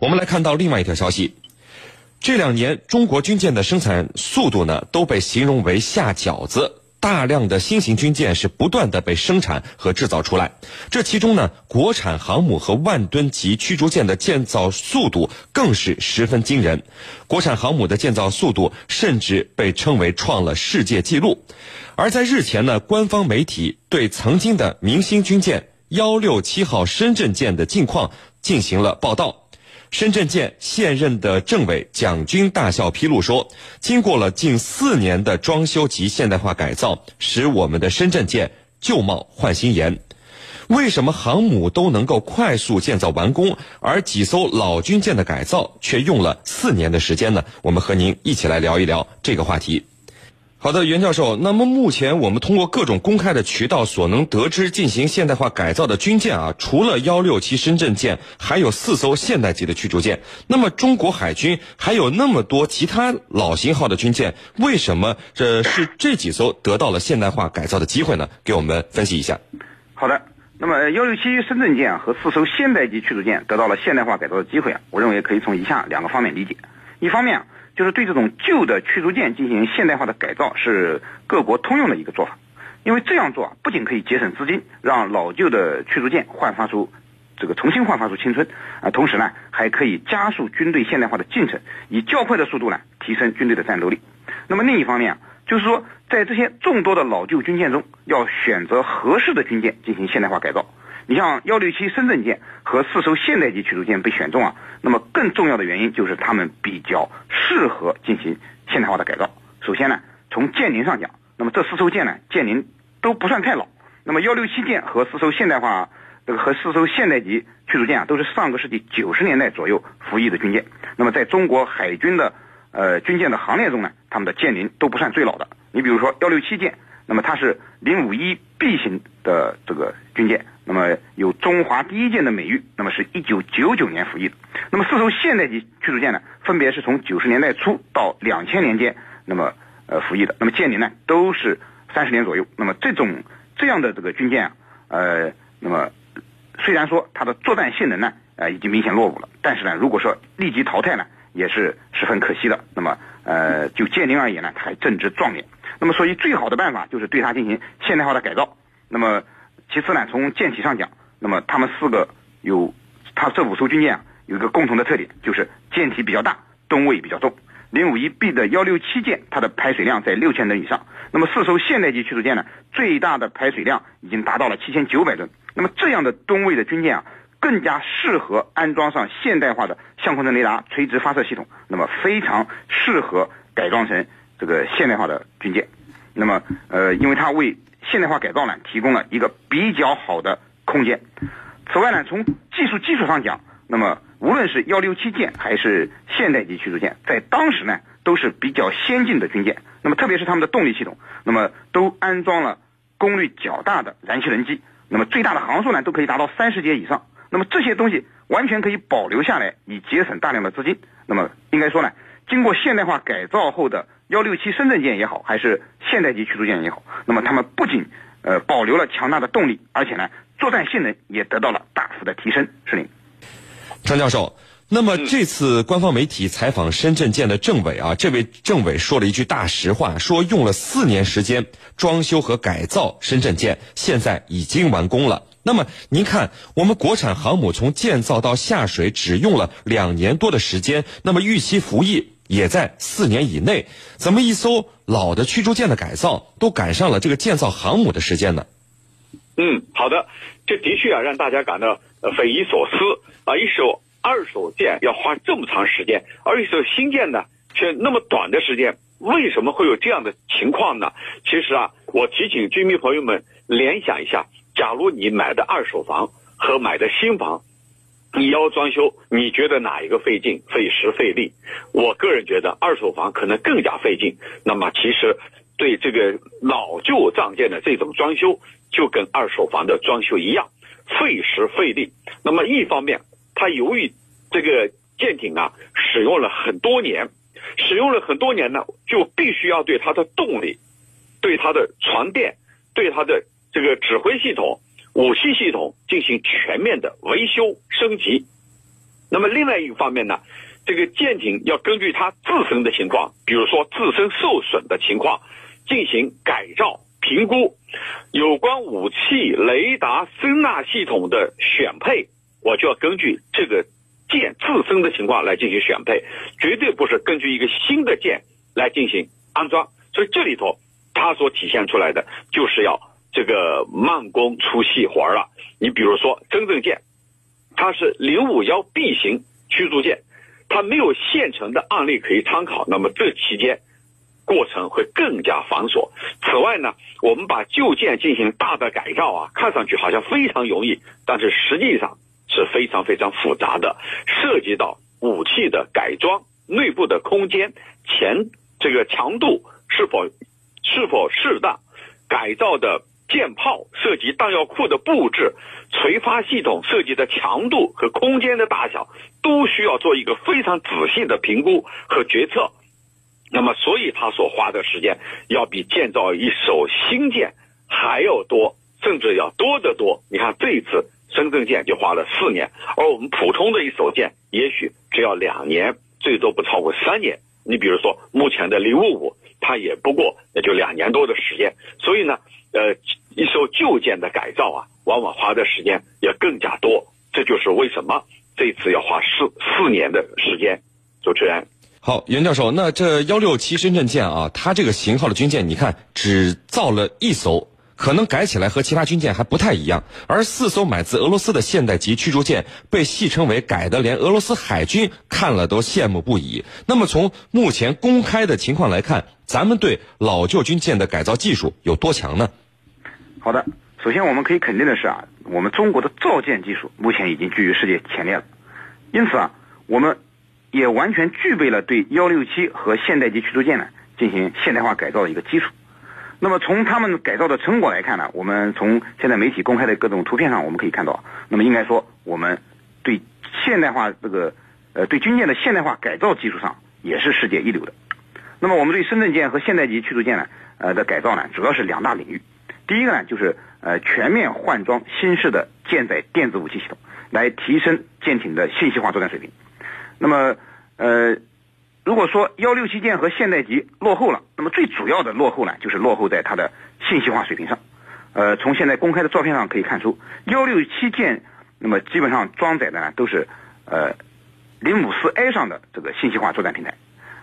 我们来看到另外一条消息，这两年中国军舰的生产速度呢都被形容为下饺子。大量的新型军舰是不断的被生产和制造出来，这其中呢，国产航母和万吨级驱逐舰的建造速度更是十分惊人。国产航母的建造速度甚至被称为创了世界纪录。而在日前呢，官方媒体对曾经的明星军舰幺六七号深圳舰的近况进行了报道。深圳舰现任的政委蒋军大校披露说，经过了近四年的装修及现代化改造，使我们的深圳舰旧貌换新颜。为什么航母都能够快速建造完工，而几艘老军舰的改造却用了四年的时间呢？我们和您一起来聊一聊这个话题。好的，袁教授。那么目前我们通过各种公开的渠道所能得知，进行现代化改造的军舰啊，除了幺六七深圳舰，还有四艘现代级的驱逐舰。那么中国海军还有那么多其他老型号的军舰，为什么这是这几艘得到了现代化改造的机会呢？给我们分析一下。好的，那么幺六七深圳舰和四艘现代级驱逐舰得到了现代化改造的机会啊，我认为可以从以下两个方面理解。一方面。就是对这种旧的驱逐舰进行现代化的改造，是各国通用的一个做法。因为这样做啊，不仅可以节省资金，让老旧的驱逐舰焕发出这个重新焕发出青春啊，同时呢，还可以加速军队现代化的进程，以较快的速度呢提升军队的战斗力。那么另一方面啊，就是说在这些众多的老旧军舰中，要选择合适的军舰进行现代化改造。你像幺六七深圳舰和四艘现代级驱逐舰被选中啊，那么更重要的原因就是它们比较适合进行现代化的改造。首先呢，从舰龄上讲，那么这四艘舰呢舰龄都不算太老。那么幺六七舰和四艘现代化这个和四艘现代级驱逐舰啊，都是上个世纪九十年代左右服役的军舰。那么在中国海军的呃军舰的行列中呢，它们的舰龄都不算最老的。你比如说幺六七舰，那么它是零五一 B 型的这个军舰。那么有中华第一舰的美誉，那么是一九九九年服役的。那么四艘现代级驱逐舰呢，分别是从九十年代初到两千年间，那么呃服役的。那么舰龄呢都是三十年左右。那么这种这样的这个军舰啊，呃，那么虽然说它的作战性能呢，呃已经明显落伍了，但是呢，如果说立即淘汰呢，也是十分可惜的。那么呃就舰龄而言呢，它还正值壮年。那么所以最好的办法就是对它进行现代化的改造。那么其次呢，从舰体上讲，那么它们四个有，它这五艘军舰啊，有一个共同的特点，就是舰体比较大，吨位比较重。零五一 B 的幺六七舰，它的排水量在六千吨以上。那么四艘现代级驱逐舰呢，最大的排水量已经达到了七千九百吨。那么这样的吨位的军舰啊，更加适合安装上现代化的相控阵雷达、垂直发射系统。那么非常适合改装成这个现代化的军舰。那么呃，因为它为现代化改造呢，提供了一个比较好的空间。此外呢，从技术基础上讲，那么无论是幺六七舰还是现代级驱逐舰，在当时呢都是比较先进的军舰。那么特别是他们的动力系统，那么都安装了功率较大的燃气轮机，那么最大的航速呢都可以达到三十节以上。那么这些东西完全可以保留下来，以节省大量的资金。那么应该说呢，经过现代化改造后的。幺六七深圳舰也好，还是现代级驱逐舰也好，那么他们不仅呃保留了强大的动力，而且呢作战性能也得到了大幅的提升。是您，张教授。那么这次官方媒体采访深圳舰的政委啊，这位政委说了一句大实话，说用了四年时间装修和改造深圳舰，现在已经完工了。那么您看，我们国产航母从建造到下水只用了两年多的时间，那么预期服役。也在四年以内，怎么一艘老的驱逐舰的改造都赶上了这个建造航母的时间呢？嗯，好的，这的确啊让大家感到匪夷所思啊！一艘二手舰要花这么长时间，而一艘新舰呢却那么短的时间，为什么会有这样的情况呢？其实啊，我提醒军迷朋友们联想一下，假如你买的二手房和买的新房。你要装修，你觉得哪一个费劲、费时、费力？我个人觉得二手房可能更加费劲。那么，其实对这个老旧仗舰的这种装修，就跟二手房的装修一样，费时费力。那么，一方面，它由于这个舰艇啊使用了很多年，使用了很多年呢，就必须要对它的动力、对它的船电、对它的这个指挥系统。武器系统进行全面的维修升级，那么另外一个方面呢，这个舰艇要根据它自身的情况，比如说自身受损的情况，进行改造评估。有关武器、雷达、声纳系统的选配，我就要根据这个舰自身的情况来进行选配，绝对不是根据一个新的舰来进行安装。所以这里头它所体现出来的就是要这个慢工出细活了。你比如说真正舰。它是零五幺 B 型驱逐舰，它没有现成的案例可以参考，那么这期间过程会更加繁琐。此外呢，我们把旧舰进行大的改造啊，看上去好像非常容易，但是实际上是非常非常复杂的，涉及到武器的改装、内部的空间、前这个强度是否是否适当，改造的。舰炮涉及弹药库的布置，垂发系统涉及的强度和空间的大小，都需要做一个非常仔细的评估和决策。那么，所以他所花的时间要比建造一艘新舰还要多，甚至要多得多。你看，这一次深圳舰就花了四年，而我们普通的一艘舰也许只要两年，最多不超过三年。你比如说，目前的零五五，它也不过也就两年多的时间。所以呢。呃，一艘旧舰的改造啊，往往花的时间也更加多，这就是为什么这次要花四四年的时间。主持人，好，袁教授，那这幺六七深圳舰啊，它这个型号的军舰，你看只造了一艘，可能改起来和其他军舰还不太一样，而四艘买自俄罗斯的现代级驱逐舰被戏称为改的，连俄罗斯海军看了都羡慕不已。那么从目前公开的情况来看，咱们对老旧军舰的改造技术有多强呢？好的，首先我们可以肯定的是啊，我们中国的造舰技术目前已经居于世界前列了，因此啊，我们也完全具备了对幺六七和现代级驱逐舰呢进行现代化改造的一个基础。那么从他们改造的成果来看呢，我们从现在媒体公开的各种图片上，我们可以看到，那么应该说我们对现代化这个呃对军舰的现代化改造技术上也是世界一流的。那么我们对深圳舰和现代级驱逐舰呢呃的改造呢，主要是两大领域。第一个呢，就是呃全面换装新式的舰载电子武器系统，来提升舰艇的信息化作战水平。那么呃，如果说幺六七舰和现代级落后了，那么最主要的落后呢，就是落后在它的信息化水平上。呃，从现在公开的照片上可以看出，幺六七舰那么基本上装载的呢都是呃零五四 A 上的这个信息化作战平台，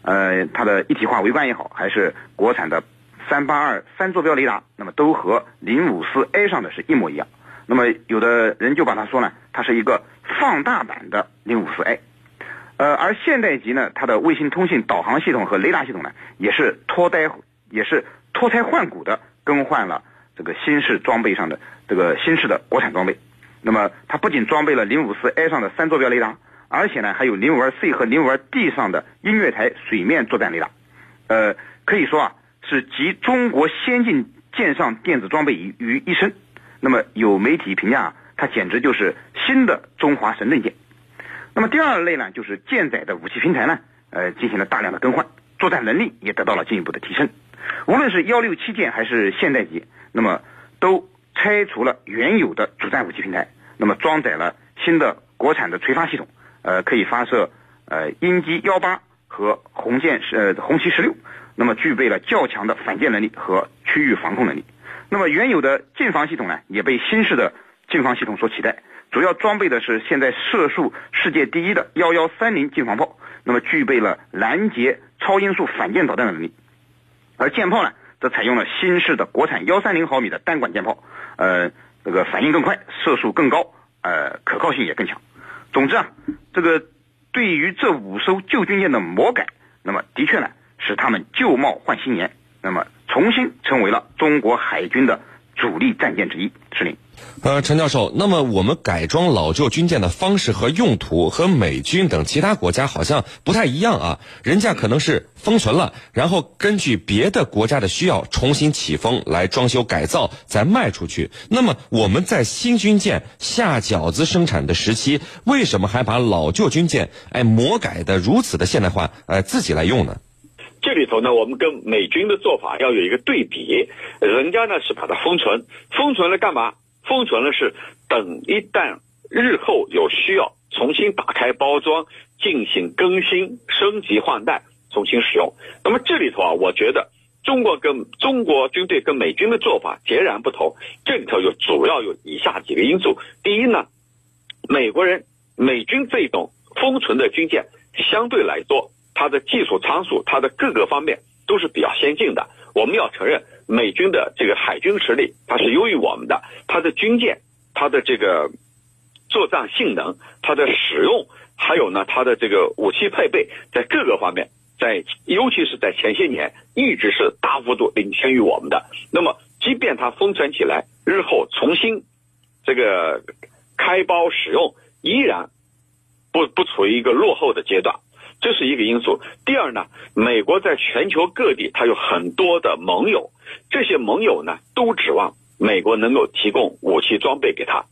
呃，它的一体化围观也好，还是国产的。三八二三坐标雷达，那么都和零五四 A 上的是一模一样。那么有的人就把它说呢，它是一个放大版的零五四 A。呃，而现代级呢，它的卫星通信导航系统和雷达系统呢，也是脱胎也是脱胎换骨的更换了这个新式装备上的这个新式的国产装备。那么它不仅装备了零五四 A 上的三坐标雷达，而且呢还有零五二 C 和零五二 D 上的音乐台水面作战雷达。呃，可以说啊。是集中国先进舰上电子装备于于一身，那么有媒体评价，它简直就是新的中华神盾舰。那么第二类呢，就是舰载的武器平台呢，呃，进行了大量的更换，作战能力也得到了进一步的提升。无论是幺六七舰还是现代级，那么都拆除了原有的主战武器平台，那么装载了新的国产的垂发系统，呃，可以发射呃鹰击幺八和红箭呃红旗十六。那么具备了较强的反舰能力和区域防控能力。那么原有的近防系统呢，也被新式的近防系统所取代，主要装备的是现在射速世界第一的幺幺三零近防炮，那么具备了拦截超音速反舰导弹的能力。而舰炮呢，则采用了新式的国产幺三零毫米的单管舰炮，呃，这个反应更快，射速更高，呃，可靠性也更强。总之啊，这个对于这五艘旧军舰的魔改，那么的确呢。使他们旧貌换新颜，那么重新成为了中国海军的主力战舰之一。是令。呃，陈教授，那么我们改装老旧军舰的方式和用途和美军等其他国家好像不太一样啊。人家可能是封存了，然后根据别的国家的需要重新起封来装修改造，再卖出去。那么我们在新军舰下饺子生产的时期，为什么还把老旧军舰哎魔改的如此的现代化，哎自己来用呢？这里头呢，我们跟美军的做法要有一个对比，人家呢是把它封存，封存了干嘛？封存了是等一旦日后有需要，重新打开包装，进行更新、升级换代，重新使用。那么这里头啊，我觉得中国跟中国军队跟美军的做法截然不同。这里头有主要有以下几个因素：第一呢，美国人美军这种封存的军舰相对来说，它的技术参数、它的各个方面都是比较先进的。我们要承认，美军的这个海军实力它是优于我们的，它的军舰，它的这个作战性能，它的使用，还有呢，它的这个武器配备，在各个方面，在尤其是在前些年，一直是大幅度领先于我们的。那么，即便它封存起来，日后重新这个开包使用，依然不不处于一个落后的阶段。这是一个因素。第二呢，美国在全球各地，它有很多的盟友，这些盟友呢，都指望美国能够提供武器装备给他。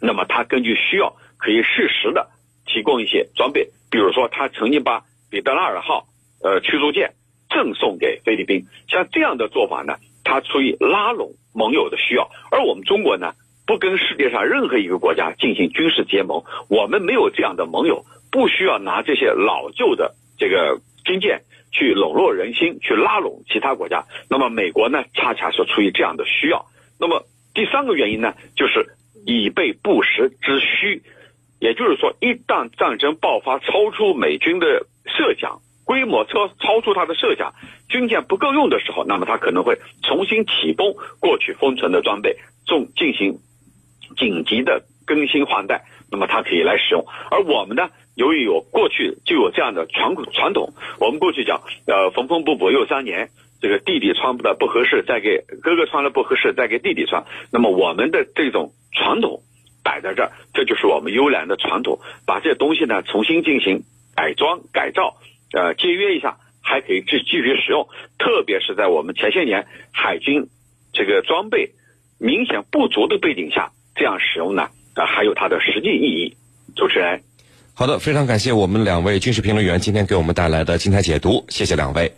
那么，他根据需要，可以适时的提供一些装备。比如说，他曾经把彼得拉尔号呃驱逐舰赠送给菲律宾。像这样的做法呢，他出于拉拢盟友的需要。而我们中国呢，不跟世界上任何一个国家进行军事结盟，我们没有这样的盟友。不需要拿这些老旧的这个军舰去笼络人心，去拉拢其他国家。那么美国呢，恰恰是出于这样的需要。那么第三个原因呢，就是以备不时之需。也就是说，一旦战争爆发，超出美军的设想，规模超超出他的设想，军舰不够用的时候，那么他可能会重新启动过去封存的装备，重进行紧急的更新换代。那么它可以来使用。而我们呢？由于有过去就有这样的传传统，我们过去讲，呃，缝缝补补又三年，这个弟弟穿的不合适，再给哥哥穿了不合适，再给弟弟穿。那么我们的这种传统摆在这儿，这就是我们优良的传统。把这些东西呢重新进行改装改造，呃，节约一下，还可以继继续使用。特别是在我们前些年海军这个装备明显不足的背景下，这样使用呢，还有它的实际意义。主持人。好的，非常感谢我们两位军事评论员今天给我们带来的精彩解读，谢谢两位。